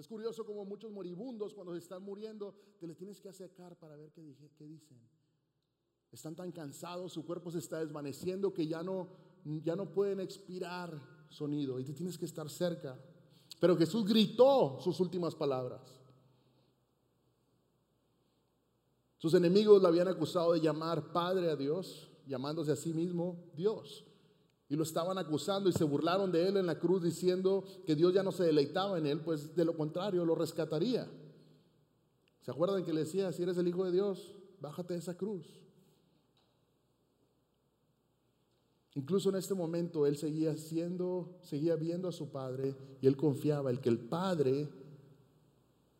Es curioso como muchos moribundos cuando se están muriendo, te les tienes que acercar para ver qué, qué dicen. Están tan cansados, su cuerpo se está desvaneciendo que ya no, ya no pueden expirar sonido y te tienes que estar cerca. Pero Jesús gritó sus últimas palabras. Sus enemigos le habían acusado de llamar Padre a Dios, llamándose a sí mismo Dios. Y lo estaban acusando y se burlaron de él en la cruz diciendo que Dios ya no se deleitaba en él, pues de lo contrario lo rescataría. ¿Se acuerdan que le decía, si eres el Hijo de Dios, bájate de esa cruz? Incluso en este momento él seguía siendo, seguía viendo a su padre y él confiaba en que el padre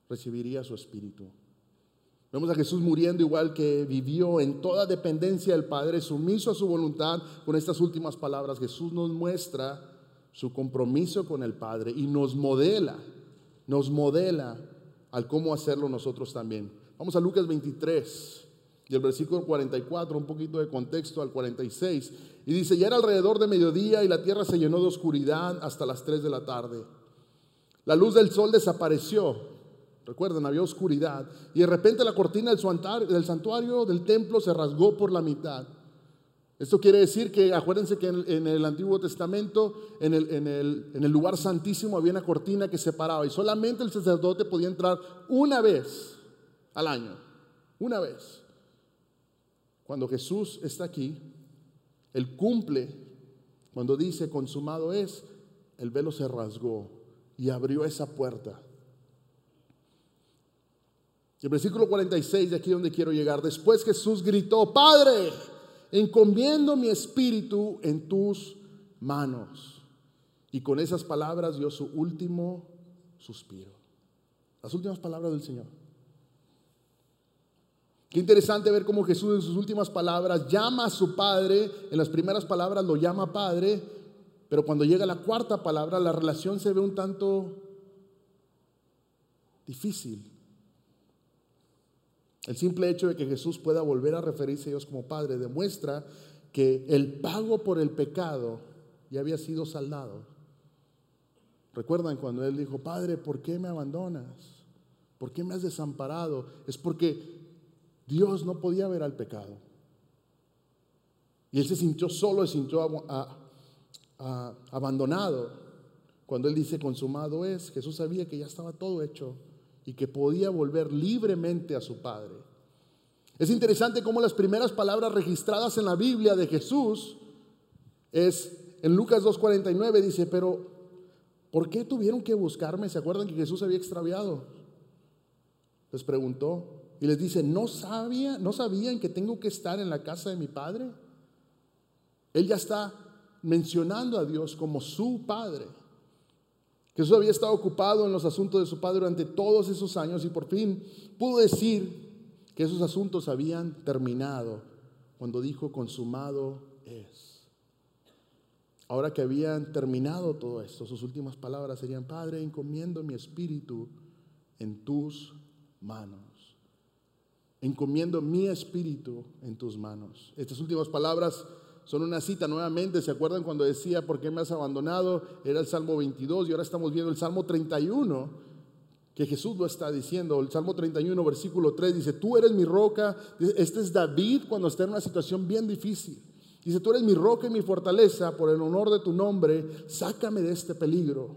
recibiría su espíritu. Vemos a Jesús muriendo igual que vivió en toda dependencia del Padre, sumiso a su voluntad. Con estas últimas palabras, Jesús nos muestra su compromiso con el Padre y nos modela, nos modela al cómo hacerlo nosotros también. Vamos a Lucas 23 y el versículo 44, un poquito de contexto al 46. Y dice, ya era alrededor de mediodía y la tierra se llenó de oscuridad hasta las 3 de la tarde. La luz del sol desapareció Recuerden, había oscuridad. Y de repente la cortina del santuario, del templo se rasgó por la mitad. Esto quiere decir que, acuérdense que en, el Antiguo Testamento, en el, lugar santísimo había una cortina que separaba y solamente el sacerdote podía entrar una vez al año. Una vez. Cuando Jesús está aquí, Él cumple, cuando dice consumado es, el velo se rasgó y abrió esa puerta el versículo 46, de aquí donde quiero llegar. Después Jesús gritó, Padre, encomiendo mi espíritu en tus manos. Y con esas palabras dio su último suspiro. Las últimas palabras del Señor. Qué interesante ver cómo Jesús en sus últimas palabras llama a su Padre. En las primeras palabras lo llama Padre, pero cuando llega la cuarta palabra la relación se ve un tanto difícil. El simple hecho de que Jesús pueda volver a referirse a Dios como Padre demuestra que el pago por el pecado ya había sido saldado. Recuerdan cuando Él dijo, Padre, ¿por qué me abandonas? ¿Por qué me has desamparado? Es porque Dios no podía ver al pecado. Y Él se sintió solo, se sintió abandonado. Cuando Él dice consumado es, Jesús sabía que ya estaba todo hecho y que podía volver libremente a su Padre. Es interesante cómo las primeras palabras registradas en la Biblia de Jesús es en Lucas 2.49 dice, pero ¿por qué tuvieron que buscarme? ¿Se acuerdan que Jesús había extraviado? Les preguntó y les dice, ¿no sabía, no sabían que tengo que estar en la casa de mi Padre? Él ya está mencionando a Dios como su Padre. Jesús había estado ocupado en los asuntos de su Padre durante todos esos años y por fin pudo decir que esos asuntos habían terminado cuando dijo consumado es. Ahora que habían terminado todo esto, sus últimas palabras serían, Padre, encomiendo mi espíritu en tus manos. Encomiendo mi espíritu en tus manos. Estas últimas palabras son una cita nuevamente. ¿Se acuerdan cuando decía, ¿por qué me has abandonado? Era el Salmo 22 y ahora estamos viendo el Salmo 31, que Jesús lo está diciendo. El Salmo 31, versículo 3 dice, tú eres mi roca. Este es David cuando está en una situación bien difícil. Dice, tú eres mi roca y mi fortaleza, por el honor de tu nombre, sácame de este peligro.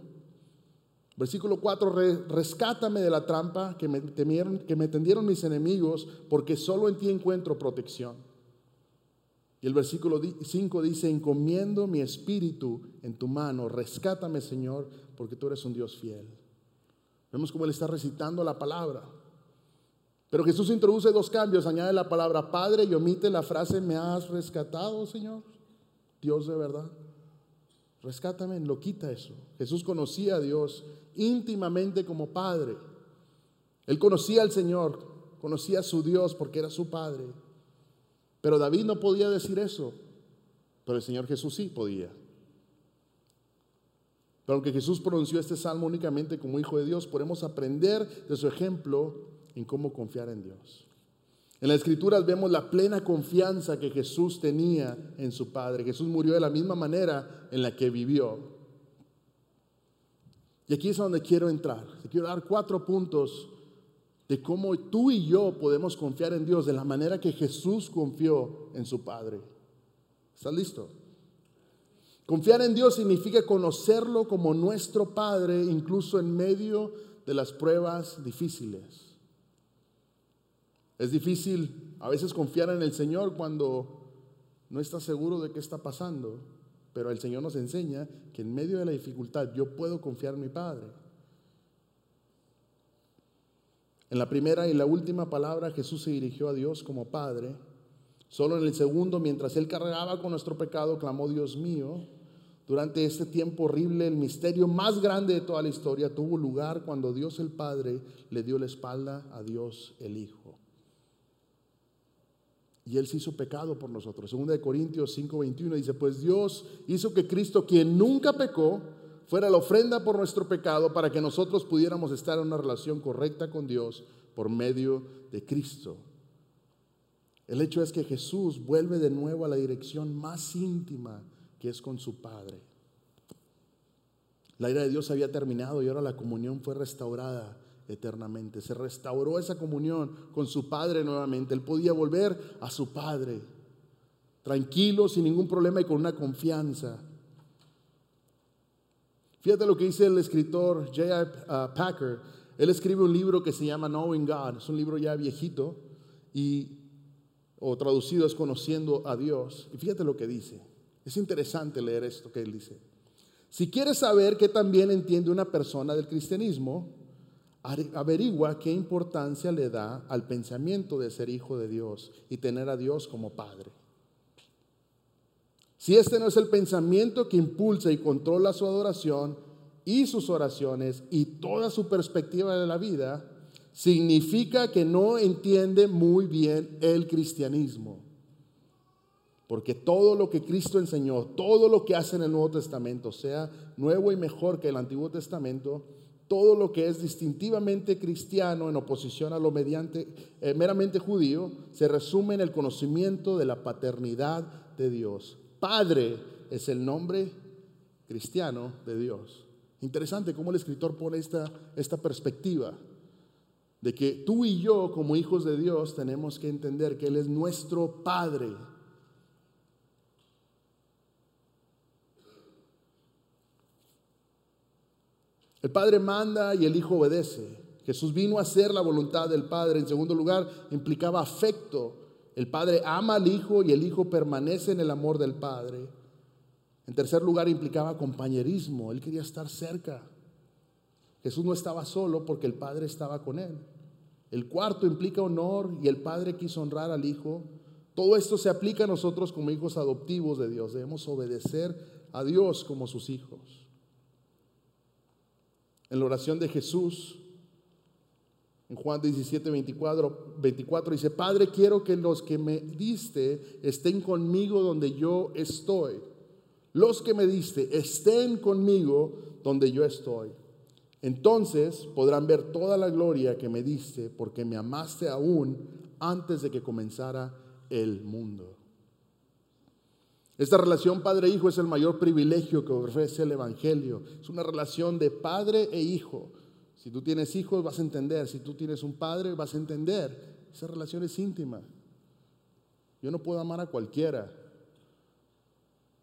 Versículo 4, rescátame de la trampa que me, temieron, que me tendieron mis enemigos, porque solo en ti encuentro protección. Y el versículo 5 dice, encomiendo mi espíritu en tu mano, rescátame Señor, porque tú eres un Dios fiel. Vemos cómo él está recitando la palabra. Pero Jesús introduce dos cambios, añade la palabra Padre y omite la frase, me has rescatado Señor, Dios de verdad. Rescátame, lo quita eso. Jesús conocía a Dios íntimamente como Padre. Él conocía al Señor, conocía a su Dios porque era su Padre. Pero David no podía decir eso, pero el Señor Jesús sí podía. Pero aunque Jesús pronunció este salmo únicamente como hijo de Dios, podemos aprender de su ejemplo en cómo confiar en Dios. En las escrituras vemos la plena confianza que Jesús tenía en su Padre. Jesús murió de la misma manera en la que vivió. Y aquí es donde quiero entrar. Te quiero dar cuatro puntos de cómo tú y yo podemos confiar en Dios de la manera que Jesús confió en su Padre. ¿Estás listo? Confiar en Dios significa conocerlo como nuestro Padre, incluso en medio de las pruebas difíciles. Es difícil a veces confiar en el Señor cuando no estás seguro de qué está pasando, pero el Señor nos enseña que en medio de la dificultad yo puedo confiar en mi Padre. En la primera y la última palabra Jesús se dirigió a Dios como Padre. Solo en el segundo, mientras Él cargaba con nuestro pecado, clamó, Dios mío, durante este tiempo horrible, el misterio más grande de toda la historia tuvo lugar cuando Dios el Padre le dio la espalda a Dios el Hijo. Y Él se hizo pecado por nosotros. Segunda de Corintios 5:21 dice, pues Dios hizo que Cristo, quien nunca pecó, fuera la ofrenda por nuestro pecado para que nosotros pudiéramos estar en una relación correcta con Dios por medio de Cristo. El hecho es que Jesús vuelve de nuevo a la dirección más íntima que es con su Padre. La ira de Dios había terminado y ahora la comunión fue restaurada eternamente. Se restauró esa comunión con su Padre nuevamente. Él podía volver a su Padre, tranquilo, sin ningún problema y con una confianza. Fíjate lo que dice el escritor J.I. Uh, Packer. Él escribe un libro que se llama Knowing God. Es un libro ya viejito y o traducido es Conociendo a Dios. Y fíjate lo que dice. Es interesante leer esto que él dice. Si quieres saber qué también entiende una persona del cristianismo, averigua qué importancia le da al pensamiento de ser hijo de Dios y tener a Dios como Padre. Si este no es el pensamiento que impulsa y controla su adoración y sus oraciones y toda su perspectiva de la vida, significa que no entiende muy bien el cristianismo. Porque todo lo que Cristo enseñó, todo lo que hace en el Nuevo Testamento, sea nuevo y mejor que el Antiguo Testamento, todo lo que es distintivamente cristiano en oposición a lo mediante, eh, meramente judío, se resume en el conocimiento de la paternidad de Dios. Padre es el nombre cristiano de Dios. Interesante cómo el escritor pone esta, esta perspectiva de que tú y yo como hijos de Dios tenemos que entender que Él es nuestro Padre El Padre manda y el Hijo obedece. Jesús vino a hacer la voluntad del Padre. En segundo lugar, implicaba afecto. El Padre ama al Hijo y el Hijo permanece en el amor del Padre. En tercer lugar, implicaba compañerismo. Él quería estar cerca. Jesús no estaba solo porque el Padre estaba con él. El cuarto implica honor y el Padre quiso honrar al Hijo. Todo esto se aplica a nosotros como hijos adoptivos de Dios. Debemos obedecer a Dios como sus hijos en la oración de Jesús, Juan 17, 24, 24, dice, Padre, quiero que los que me diste estén conmigo donde yo estoy. Los que me diste estén conmigo donde yo estoy. Entonces podrán ver toda la gloria que me diste porque me amaste aún antes de que comenzara el mundo. Esta relación padre-hijo es el mayor privilegio que ofrece el Evangelio. Es una relación de padre e hijo. Si tú tienes hijos vas a entender, si tú tienes un padre vas a entender. Esa relación es íntima. Yo no puedo amar a cualquiera.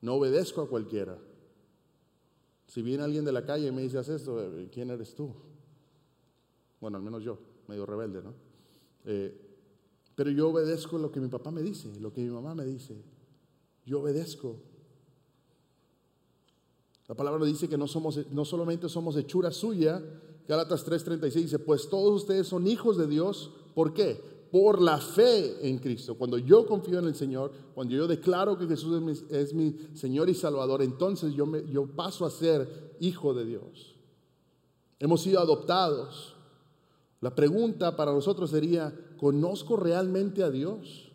No obedezco a cualquiera. Si viene alguien de la calle y me dice, esto, eh, ¿quién eres tú? Bueno, al menos yo, medio rebelde, ¿no? Eh, pero yo obedezco lo que mi papá me dice, lo que mi mamá me dice yo obedezco. La palabra dice que no, somos, no solamente somos hechura suya, Gálatas 3:36 dice, pues todos ustedes son hijos de Dios, ¿por qué? Por la fe en Cristo. Cuando yo confío en el Señor, cuando yo declaro que Jesús es mi, Señor y Salvador, entonces yo, me, yo paso a ser hijo de Dios. Hemos sido adoptados. La pregunta para nosotros sería, ¿conozco realmente a Dios?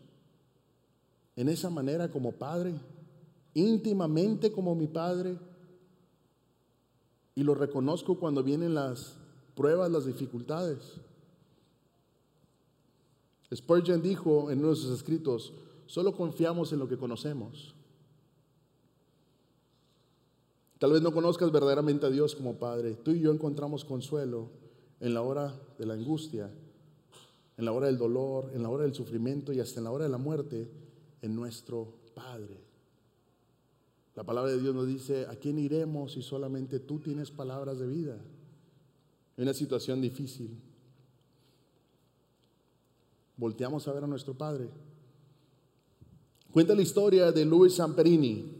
en esa manera como padre, íntimamente como mi padre, y lo reconozco cuando vienen las pruebas, las dificultades. Spurgeon dijo en uno de sus escritos, solo confiamos en lo que conocemos. Tal vez no conozcas verdaderamente a Dios como Padre. Tú y yo encontramos consuelo en la hora de la angustia, en la hora del dolor, en la hora del sufrimiento y hasta en la hora de la muerte en nuestro Padre. La palabra de Dios nos dice, ¿a quién iremos si solamente tú tienes palabras de vida? En una situación difícil. Volteamos a ver a nuestro Padre. Cuenta la historia de Luis Samperini,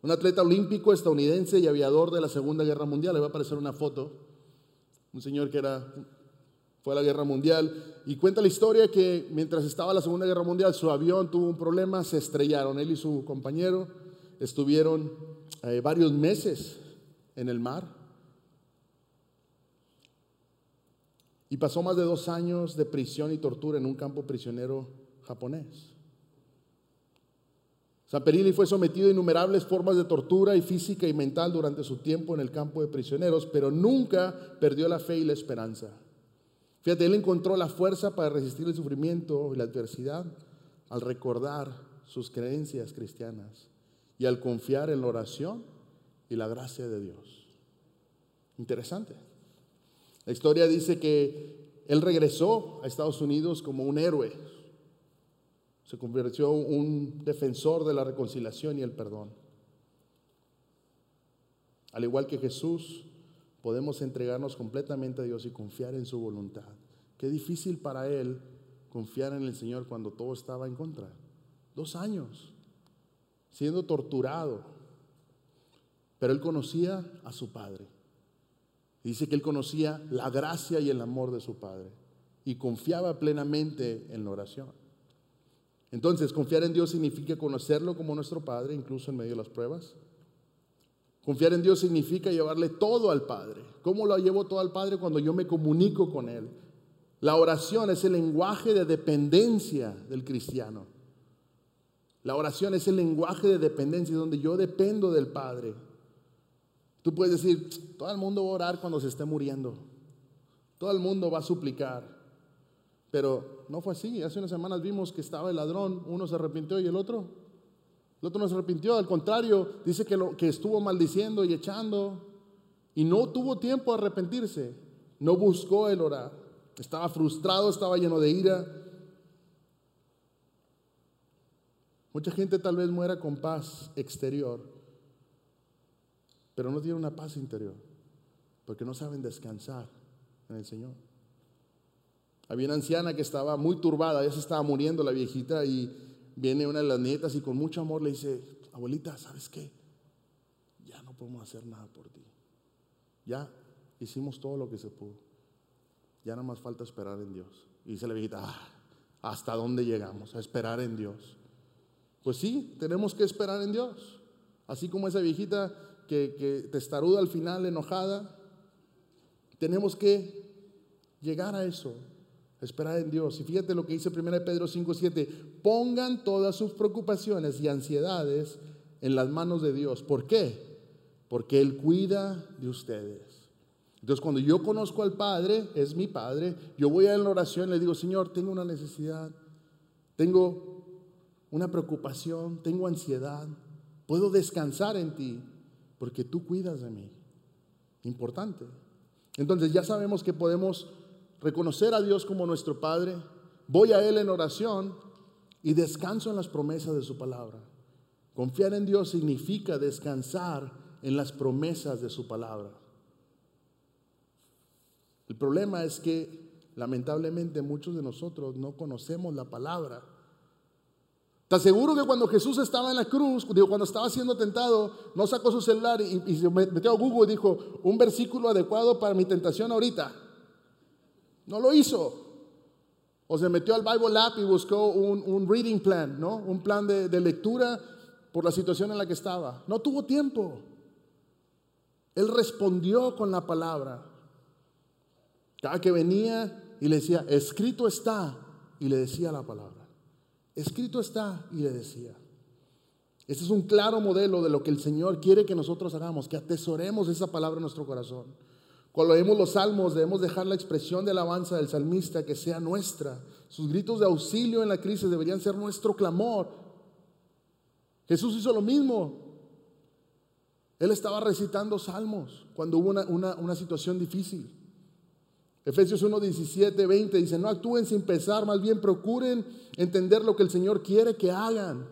un atleta olímpico estadounidense y aviador de la Segunda Guerra Mundial. Le va a aparecer una foto. Un señor que era, fue a la Guerra Mundial. Y cuenta la historia que mientras estaba la Segunda Guerra Mundial, su avión tuvo un problema, se estrellaron. Él y su compañero estuvieron eh, varios meses en el mar. Y pasó más de dos años de prisión y tortura en un campo prisionero japonés. Samperini fue sometido a innumerables formas de tortura y física y mental durante su tiempo en el campo de prisioneros, pero nunca perdió la fe y la esperanza. Fíjate, él encontró la fuerza para resistir el sufrimiento y la adversidad al recordar sus creencias cristianas y al confiar en la oración y la gracia de Dios. Interesante. La historia dice que él regresó a Estados Unidos como un héroe, se convirtió en un defensor de la reconciliación y el perdón. Al igual que Jesús, podemos entregarnos completamente a Dios y confiar en su voluntad. Qué difícil para él confiar en el Señor cuando todo estaba en contra. Dos años siendo torturado, pero él conocía a su Padre. Dice que él conocía la gracia y el amor de su Padre y confiaba plenamente en la oración. Entonces, confiar en Dios significa conocerlo como nuestro Padre, incluso en medio de las pruebas. Confiar en Dios significa llevarle todo al Padre. ¿Cómo lo llevo todo al Padre? Cuando yo me comunico con Él. La oración es el lenguaje de dependencia del cristiano. La oración es el lenguaje de dependencia donde yo dependo del Padre. Tú puedes decir, todo el mundo va a orar cuando se esté muriendo. Todo el mundo va a suplicar. Pero no fue así. Hace unas semanas vimos que estaba el ladrón, uno se arrepintió y el otro. El otro no se arrepintió, al contrario, dice que, lo, que estuvo maldiciendo y echando y no tuvo tiempo de arrepentirse. No buscó el orar. Estaba frustrado, estaba lleno de ira. Mucha gente tal vez muera con paz exterior, pero no tiene una paz interior, porque no saben descansar en el Señor. Había una anciana que estaba muy turbada, ya se estaba muriendo la viejita y viene una de las nietas y con mucho amor le dice, abuelita, ¿sabes qué? Ya no podemos hacer nada por ti. Ya hicimos todo lo que se pudo. Ya nada más falta esperar en Dios. Y dice la viejita, ah, ¿hasta dónde llegamos? A esperar en Dios. Pues sí, tenemos que esperar en Dios. Así como esa viejita que, que testaruda al final, enojada, tenemos que llegar a eso, Esperar en Dios. Y fíjate lo que dice 1 Pedro 5, 7. Pongan todas sus preocupaciones y ansiedades en las manos de Dios. ¿Por qué? Porque Él cuida de ustedes. Entonces, cuando yo conozco al Padre, es mi Padre, yo voy a la oración y le digo, Señor, tengo una necesidad, tengo una preocupación, tengo ansiedad, puedo descansar en ti, porque tú cuidas de mí. Importante. Entonces, ya sabemos que podemos reconocer a Dios como nuestro Padre, voy a Él en oración y descanso en las promesas de su palabra. Confiar en Dios significa descansar en las promesas de su palabra. El problema es que lamentablemente muchos de nosotros no conocemos la palabra. Te aseguro que cuando Jesús estaba en la cruz, cuando estaba siendo tentado, no sacó su celular y, se metió a Google y dijo, un versículo adecuado para mi tentación ahorita. No lo hizo. O se metió al Bible App y buscó un, reading plan, ¿no? Un plan de lectura por la situación en la que estaba. No tuvo tiempo. Él respondió con la palabra. Cada que venía y le decía, escrito está, y le decía la palabra. Escrito está, y le decía. Este es un claro modelo de lo que el Señor quiere que nosotros hagamos, que atesoremos esa palabra en nuestro corazón. Cuando leemos los salmos debemos dejar la expresión de alabanza del salmista que sea nuestra. Sus gritos de auxilio en la crisis deberían ser nuestro clamor. Jesús hizo lo mismo. Él estaba recitando salmos cuando hubo una, situación difícil. Efesios 1, 17, 20 dice, no actúen sin pesar, más bien procuren entender lo que el Señor quiere que hagan.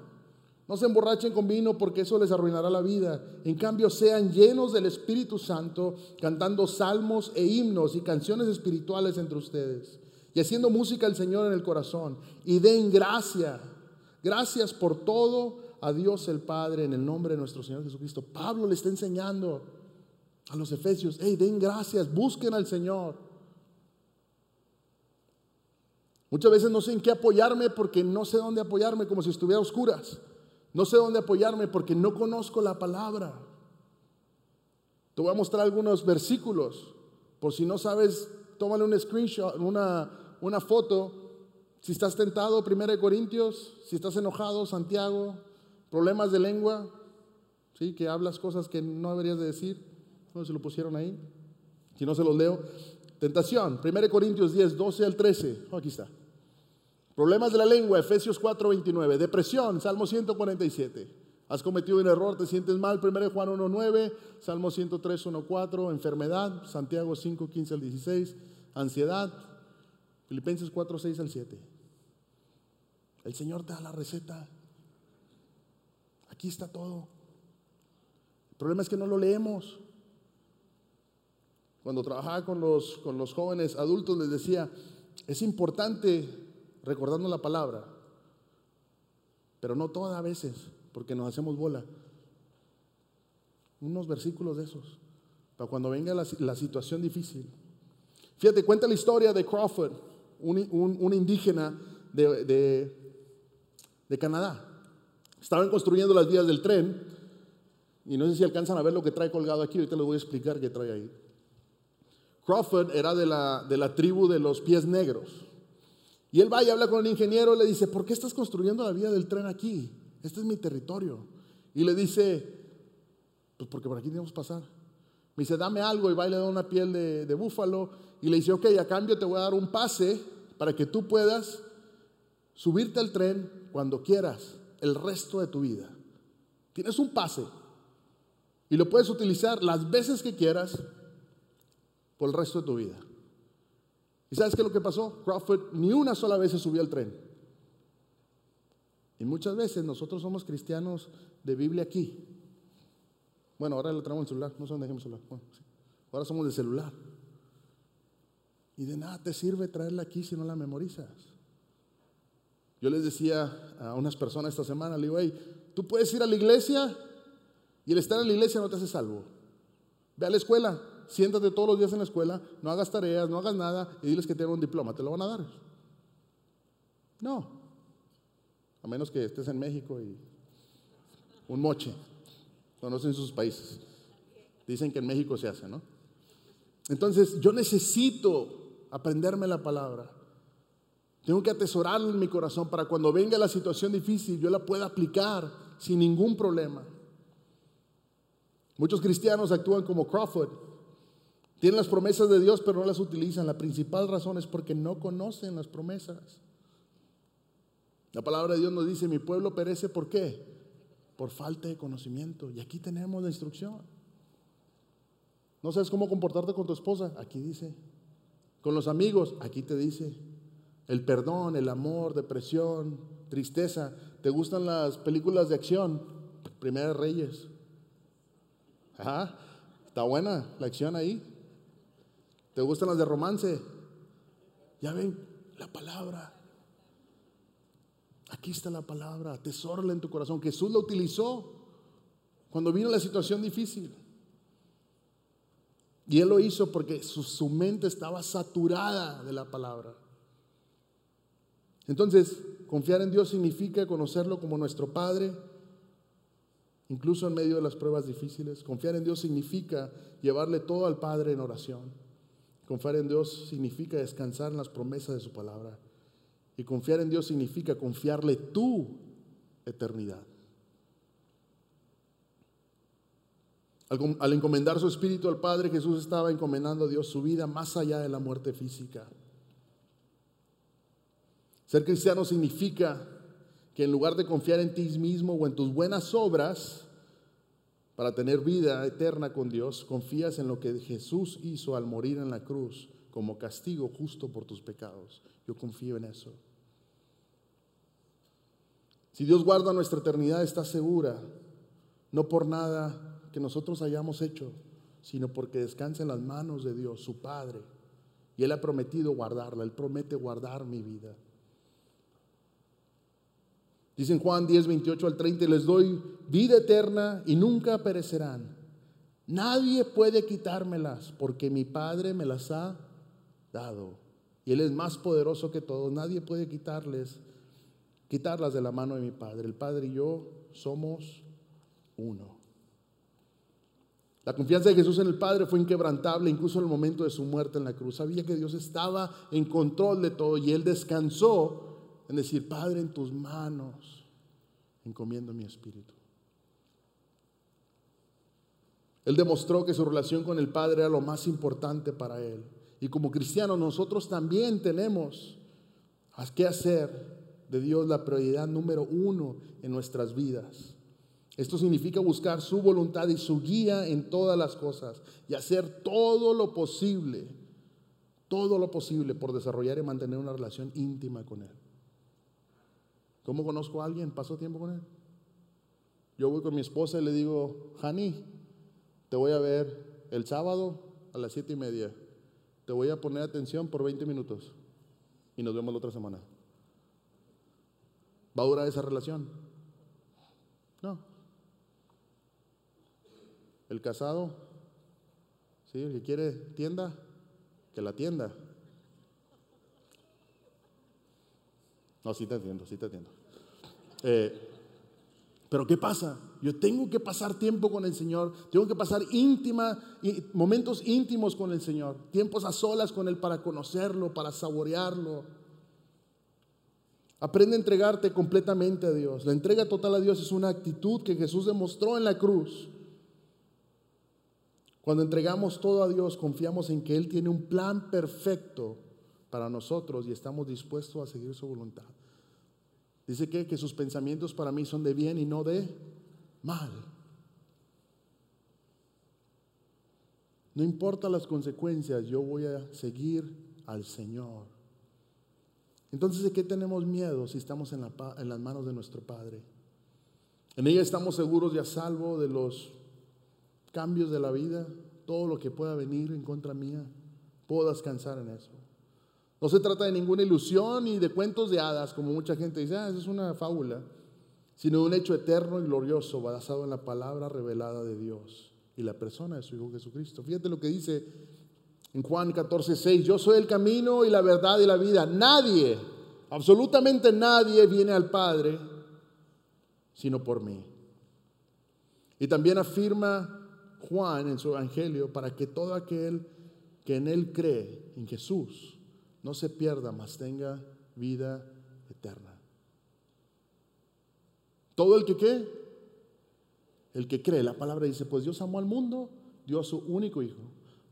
No se emborrachen con vino porque eso les arruinará la vida. En cambio, sean llenos del Espíritu Santo, cantando salmos e himnos y canciones espirituales entre ustedes. Y haciendo música al Señor en el corazón. Y den gracia. Gracias por todo a Dios el Padre en el nombre de nuestro Señor Jesucristo. Pablo le está enseñando a los efesios, hey, den gracias, busquen al Señor. Muchas veces no sé en qué apoyarme porque no sé dónde apoyarme, como si estuviera a oscuras. No sé dónde apoyarme porque no conozco la palabra. Te voy a mostrar algunos versículos. Por si no sabes, tómale un screenshot, una, una foto. Si estás tentado, 1 Corintios. Si estás enojado, Santiago. Problemas de lengua. ¿sí? Que hablas cosas que no deberías de decir. No se lo pusieron ahí. Si no se los leo. Tentación, 1 Corintios 10, 12 al 13. aquí está. Problemas de la lengua, Efesios 4:29. Depresión, Salmo 147. Has cometido un error, te sientes mal, 1 Juan 1:9, Salmo 103, 1:4. Enfermedad, Santiago 5, 15 al 16. Ansiedad, Filipenses 4, 6 al 7. El Señor te da la receta. Aquí está todo. El problema es que no lo leemos. Cuando trabajaba con los, con los jóvenes adultos les decía, es importante recordando la palabra, pero no todas veces, porque nos hacemos bola. Unos versículos de esos, para cuando venga la, situación difícil. Fíjate, cuenta la historia de Crawford, un, indígena de, de Canadá. Estaban construyendo las vías del tren y no sé si alcanzan a ver lo que trae colgado aquí, ahorita les voy a explicar qué trae ahí. Crawford era de la, de la tribu de los pies negros. Y él va y habla con el ingeniero y le dice, ¿por qué estás construyendo la vía del tren aquí? Este es mi territorio. Y le dice, pues porque por aquí tenemos que pasar. Me dice, dame algo y va y le da una piel de, de búfalo. Y le dice, ok, a cambio te voy a dar un pase para que tú puedas subirte al tren cuando quieras el resto de tu vida. Tienes un pase y lo puedes utilizar las veces que quieras por el resto de tu vida. ¿Y sabes qué es lo que pasó? Crawford ni una sola vez se subió al tren. Y muchas veces nosotros somos cristianos de Biblia aquí. Bueno, ahora lo traemos en celular, no sé dónde dejemos celular. Ahora somos de celular. Y de nada te sirve traerla aquí si no la memorizas. Yo les decía a unas personas esta semana, le digo, hey, tú puedes ir a la iglesia y el estar en la iglesia no te hace salvo. Ve a la escuela, siéntate todos los días en la escuela, no hagas tareas, no hagas nada y diles que tengan un diploma, ¿te lo van a dar? No. A menos que estés en México y un moche. Conocen sus países. Dicen que en México se hace, ¿no? Entonces, yo necesito aprenderme la palabra. Tengo que atesorarla en mi corazón para cuando venga la situación difícil yo la pueda aplicar sin ningún problema. Muchos cristianos actúan como Crawford, tienen las promesas de Dios, pero no las utilizan. La principal razón es porque no conocen las promesas. La palabra de Dios nos dice, mi pueblo perece, ¿por qué? Por falta de conocimiento. Y aquí tenemos la instrucción. ¿No sabes cómo comportarte con tu esposa? Aquí dice. Con los amigos, aquí te dice. El perdón, el amor, depresión, tristeza. ¿Te gustan las películas de acción? Primera Reyes. Ajá, está buena la acción ahí. ¿Te gustan las de romance? Ya ven, la palabra. Aquí está la palabra, atesórala en tu corazón. Jesús la utilizó cuando vino la situación difícil. Y él lo hizo porque su, su, mente estaba saturada de la palabra. Entonces, confiar en Dios significa conocerlo como nuestro Padre, incluso en medio de las pruebas difíciles. Confiar en Dios significa llevarle todo al Padre en oración. Confiar en Dios significa descansar en las promesas de su palabra. Y confiar en Dios significa confiarle tu eternidad. Al, encomendar su espíritu al Padre, Jesús estaba encomendando a Dios su vida más allá de la muerte física. Ser cristiano significa que en lugar de confiar en ti mismo o en tus buenas obras, para tener vida eterna con Dios, confías en lo que Jesús hizo al morir en la cruz como castigo justo por tus pecados. Yo confío en eso. Si Dios guarda nuestra eternidad, está segura, no por nada que nosotros hayamos hecho, sino porque descansa en las manos de Dios, su Padre. Y Él ha prometido guardarla, Él promete guardar mi vida. Dicen Juan 10, 28 al 30, les doy vida eterna y nunca perecerán. Nadie puede quitármelas porque mi Padre me las ha dado. Y Él es más poderoso que todos. Nadie puede quitarles, quitarlas de la mano de mi Padre. El Padre y yo somos uno. La confianza de Jesús en el Padre fue inquebrantable incluso en el momento de su muerte en la cruz. Sabía que Dios estaba en control de todo y Él descansó en decir, Padre, en tus manos encomiendo mi espíritu. Él demostró que su relación con el Padre era lo más importante para él. Y como cristianos nosotros también tenemos que hacer de Dios la prioridad número uno en nuestras vidas. Esto significa buscar su voluntad y su guía en todas las cosas y hacer todo lo posible, todo lo posible por desarrollar y mantener una relación íntima con Él. ¿Cómo conozco a alguien? ¿Paso tiempo con él? Yo voy con mi esposa y le digo, Hani, te voy a ver el sábado a las siete y media. Te voy a poner atención por 20 minutos y nos vemos la otra semana. ¿Va a durar esa relación? No. El casado, ¿sí? el que quiere tienda, que la tienda. No, sí te entiendo, sí te entiendo. Eh, pero ¿qué pasa? Yo tengo que pasar tiempo con el Señor, tengo que pasar íntima, momentos íntimos con el Señor, tiempos a solas con Él para conocerlo, para saborearlo. Aprende a entregarte completamente a Dios. La entrega total a Dios es una actitud que Jesús demostró en la cruz. Cuando entregamos todo a Dios, confiamos en que Él tiene un plan perfecto para nosotros y estamos dispuestos a seguir su voluntad. Dice que, que sus pensamientos para mí son de bien y no de mal. No importa las consecuencias, yo voy a seguir al Señor. Entonces, ¿de qué tenemos miedo si estamos en, la, en las manos de nuestro Padre? En ella estamos seguros y a salvo de los cambios de la vida, todo lo que pueda venir en contra mía. Puedo descansar en eso. No se trata de ninguna ilusión ni de cuentos de hadas, como mucha gente dice, ah, es una fábula, sino de un hecho eterno y glorioso basado en la palabra revelada de Dios y la persona de su Hijo Jesucristo. Fíjate lo que dice en Juan 14, 6, yo soy el camino y la verdad y la vida. Nadie, absolutamente nadie viene al Padre sino por mí. Y también afirma Juan en su Evangelio para que todo aquel que en él cree, en Jesús, no se pierda, mas tenga vida eterna. Todo el que qué? El que cree, la palabra dice, pues Dios amó al mundo, dio a su único hijo,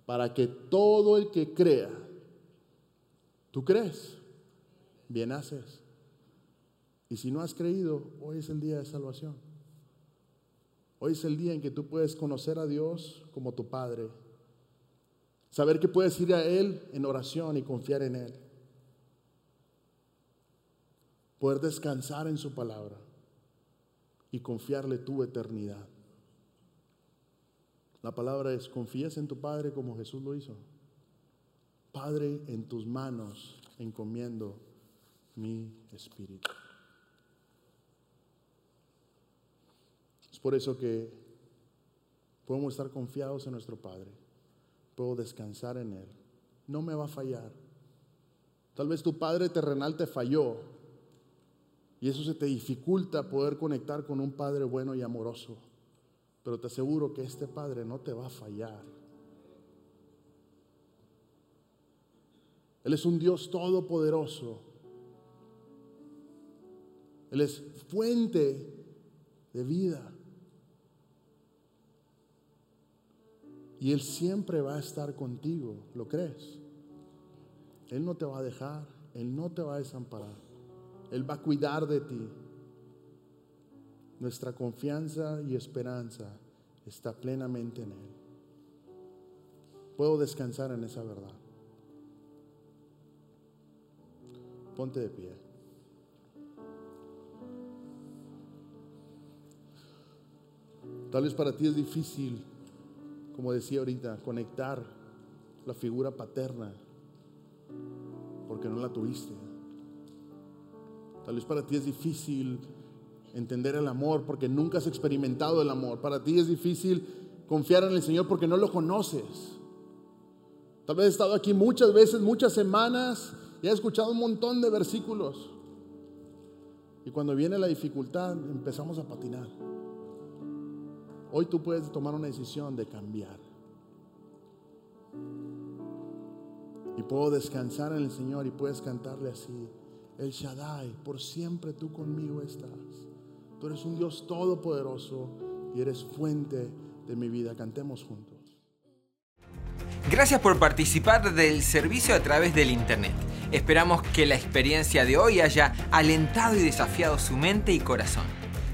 para que todo el que crea, tú crees, bien haces. Y si no has creído, hoy es el día de salvación. Hoy es el día en que tú puedes conocer a Dios como tu Padre Saber que puedes ir a Él en oración y confiar en Él. Poder descansar en su palabra y confiarle tu eternidad. La palabra es, confías en tu Padre como Jesús lo hizo. Padre, en tus manos encomiendo mi espíritu. Es por eso que podemos estar confiados en nuestro Padre puedo descansar en Él. No me va a fallar. Tal vez tu padre terrenal te falló y eso se te dificulta poder conectar con un padre bueno y amoroso. Pero te aseguro que este padre no te va a fallar. Él es un Dios todopoderoso. Él es fuente de vida. Y Él siempre va a estar contigo, ¿lo crees? Él no te va a dejar, Él no te va a desamparar, Él va a cuidar de ti. Nuestra confianza y esperanza está plenamente en Él. Puedo descansar en esa verdad. Ponte de pie. Tal vez para ti es difícil, como decía ahorita, conectar la figura paterna porque no la tuviste. Tal vez para ti es difícil entender el amor porque nunca has experimentado el amor. Para ti es difícil confiar en el Señor porque no lo conoces. Tal vez he estado aquí muchas veces, muchas semanas y he escuchado un montón de versículos. Y cuando viene la dificultad empezamos a patinar. Hoy tú puedes tomar una decisión de cambiar. Y puedo descansar en el Señor y puedes cantarle así. El Shaddai, por siempre tú conmigo estás. Tú eres un Dios todopoderoso y eres fuente de mi vida. Cantemos juntos. Gracias por participar del servicio a través del Internet. Esperamos que la experiencia de hoy haya alentado y desafiado su mente y corazón.